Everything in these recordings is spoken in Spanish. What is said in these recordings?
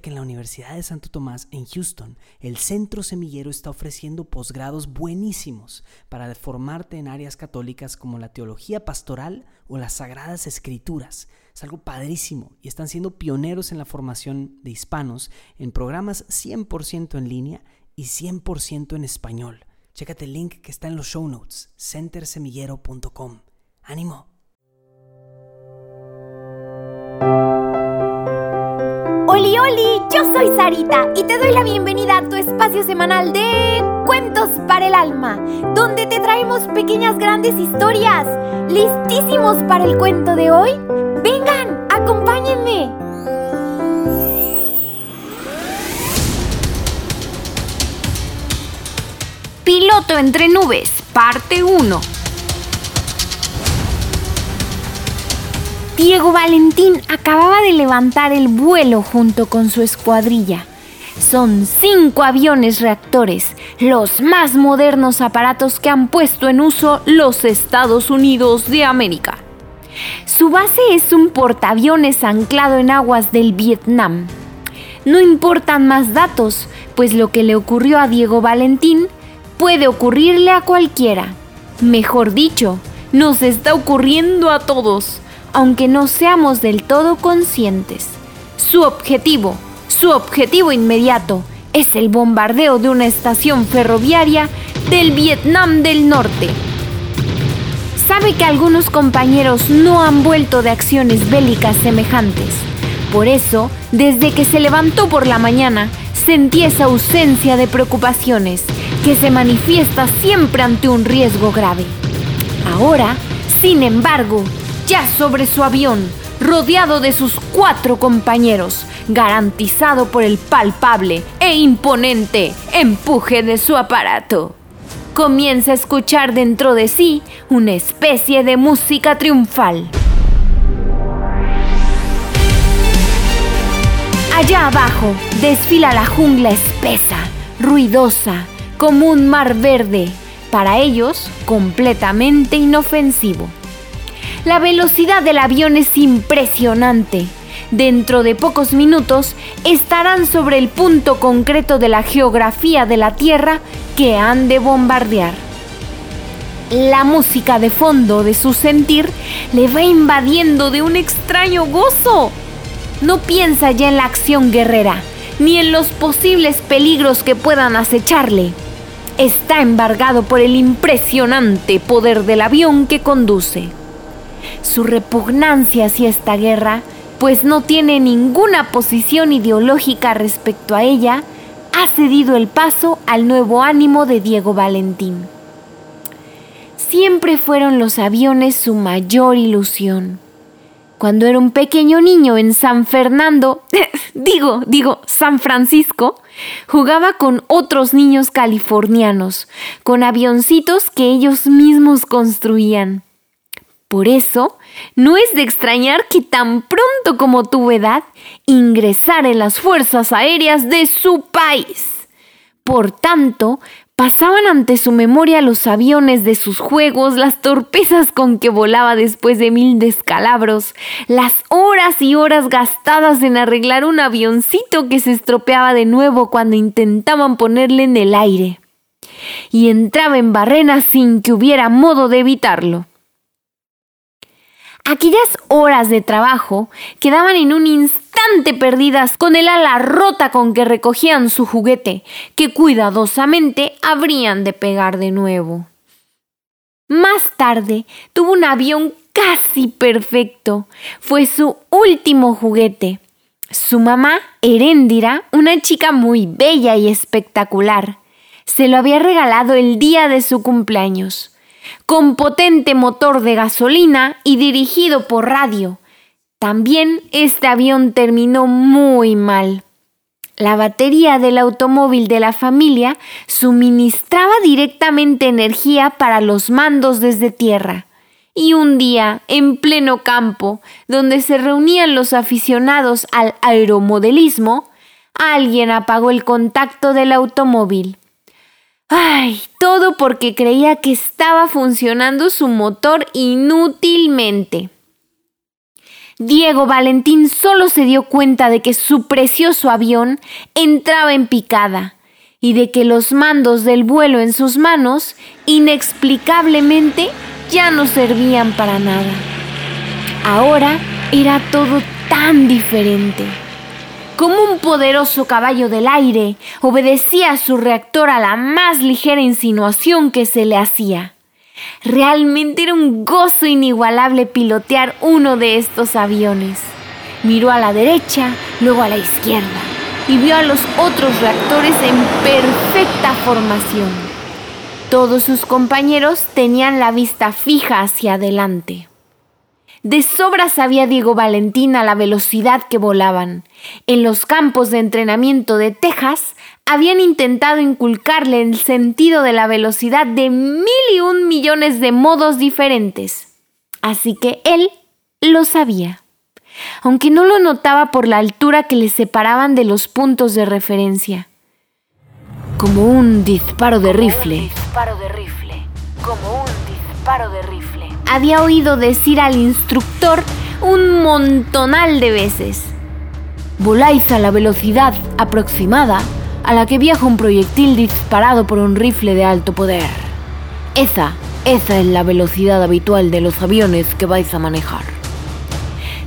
Que en la Universidad de Santo Tomás en Houston, el Centro Semillero está ofreciendo posgrados buenísimos para formarte en áreas católicas como la teología pastoral o las sagradas escrituras. Es algo padrísimo y están siendo pioneros en la formación de hispanos en programas 100% en línea y 100% en español. Chécate el link que está en los show notes, centersemillero.com. ¡Ánimo! Yo soy Sarita y te doy la bienvenida a tu espacio semanal de Cuentos para el Alma, donde te traemos pequeñas grandes historias. ¿Listísimos para el cuento de hoy? Vengan, acompáñenme. Piloto entre nubes, parte 1. Diego Valentín acababa de levantar el vuelo junto con su escuadrilla. Son cinco aviones reactores, los más modernos aparatos que han puesto en uso los Estados Unidos de América. Su base es un portaaviones anclado en aguas del Vietnam. No importan más datos, pues lo que le ocurrió a Diego Valentín puede ocurrirle a cualquiera. Mejor dicho, nos está ocurriendo a todos aunque no seamos del todo conscientes. Su objetivo, su objetivo inmediato, es el bombardeo de una estación ferroviaria del Vietnam del Norte. Sabe que algunos compañeros no han vuelto de acciones bélicas semejantes. Por eso, desde que se levantó por la mañana, sentí esa ausencia de preocupaciones que se manifiesta siempre ante un riesgo grave. Ahora, sin embargo, ya sobre su avión, rodeado de sus cuatro compañeros, garantizado por el palpable e imponente empuje de su aparato. Comienza a escuchar dentro de sí una especie de música triunfal. Allá abajo desfila la jungla espesa, ruidosa, como un mar verde, para ellos completamente inofensivo. La velocidad del avión es impresionante. Dentro de pocos minutos estarán sobre el punto concreto de la geografía de la Tierra que han de bombardear. La música de fondo de su sentir le va invadiendo de un extraño gozo. No piensa ya en la acción guerrera, ni en los posibles peligros que puedan acecharle. Está embargado por el impresionante poder del avión que conduce su repugnancia hacia esta guerra, pues no tiene ninguna posición ideológica respecto a ella, ha cedido el paso al nuevo ánimo de Diego Valentín. Siempre fueron los aviones su mayor ilusión. Cuando era un pequeño niño en San Fernando, digo, digo, San Francisco, jugaba con otros niños californianos, con avioncitos que ellos mismos construían. Por eso, no es de extrañar que tan pronto como tuvo edad, ingresara en las fuerzas aéreas de su país. Por tanto, pasaban ante su memoria los aviones de sus juegos, las torpezas con que volaba después de mil descalabros, las horas y horas gastadas en arreglar un avioncito que se estropeaba de nuevo cuando intentaban ponerle en el aire. Y entraba en barrena sin que hubiera modo de evitarlo. Aquellas horas de trabajo quedaban en un instante perdidas con el ala rota con que recogían su juguete, que cuidadosamente habrían de pegar de nuevo. Más tarde tuvo un avión casi perfecto. Fue su último juguete. Su mamá, Heréndira, una chica muy bella y espectacular, se lo había regalado el día de su cumpleaños con potente motor de gasolina y dirigido por radio. También este avión terminó muy mal. La batería del automóvil de la familia suministraba directamente energía para los mandos desde tierra. Y un día, en pleno campo, donde se reunían los aficionados al aeromodelismo, alguien apagó el contacto del automóvil. Ay, todo porque creía que estaba funcionando su motor inútilmente. Diego Valentín solo se dio cuenta de que su precioso avión entraba en picada y de que los mandos del vuelo en sus manos inexplicablemente ya no servían para nada. Ahora era todo tan diferente. Como un poderoso caballo del aire, obedecía a su reactor a la más ligera insinuación que se le hacía. Realmente era un gozo inigualable pilotear uno de estos aviones. Miró a la derecha, luego a la izquierda y vio a los otros reactores en perfecta formación. Todos sus compañeros tenían la vista fija hacia adelante. De sobra sabía Diego Valentín a la velocidad que volaban. En los campos de entrenamiento de Texas habían intentado inculcarle el sentido de la velocidad de mil y un millones de modos diferentes. Así que él lo sabía, aunque no lo notaba por la altura que le separaban de los puntos de referencia. Como un disparo de rifle. disparo de rifle. Como un disparo de rifle. Había oído decir al instructor un montonal de veces. Voláis a la velocidad aproximada a la que viaja un proyectil disparado por un rifle de alto poder. Esa, esa es la velocidad habitual de los aviones que vais a manejar.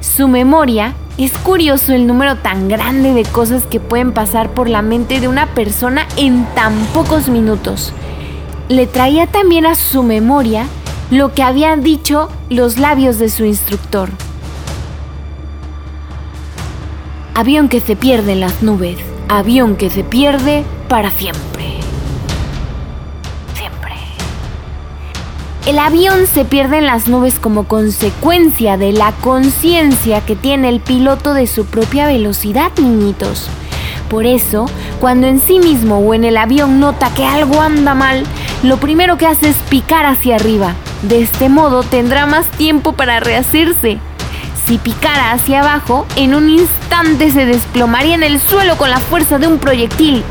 Su memoria es curioso el número tan grande de cosas que pueden pasar por la mente de una persona en tan pocos minutos. Le traía también a su memoria lo que habían dicho los labios de su instructor. Avión que se pierde en las nubes avión que se pierde para siempre. Siempre. El avión se pierde en las nubes como consecuencia de la conciencia que tiene el piloto de su propia velocidad, niñitos. Por eso, cuando en sí mismo o en el avión nota que algo anda mal, lo primero que hace es picar hacia arriba. De este modo tendrá más tiempo para rehacerse. Si picara hacia abajo, en un instante se desplomaría en el suelo con la fuerza de un proyectil.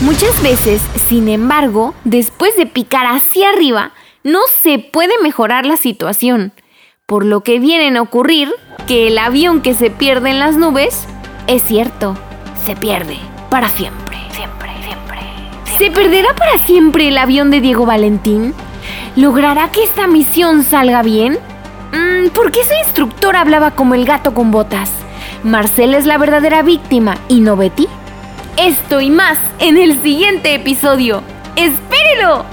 Muchas veces, sin embargo, después de picar hacia arriba, no se puede mejorar la situación, por lo que viene a ocurrir que el avión que se pierde en las nubes, es cierto, se pierde para siempre. Siempre, siempre. ¿Se perderá para siempre el avión de Diego Valentín? ¿Logrará que esta misión salga bien? Mm, ¿Por qué su instructor hablaba como el gato con botas? ¿Marcel es la verdadera víctima y no Betty? Esto y más en el siguiente episodio. ¡Espérelo!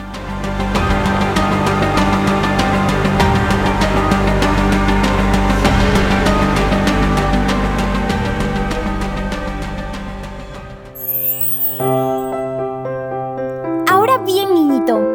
Ahora bien, niñito,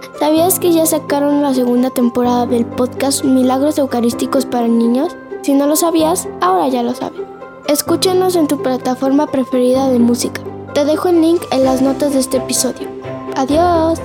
¿Sabías que ya sacaron la segunda temporada del podcast Milagros Eucarísticos para Niños? Si no lo sabías, ahora ya lo sabes. Escúchanos en tu plataforma preferida de música. Te dejo el link en las notas de este episodio. Adiós.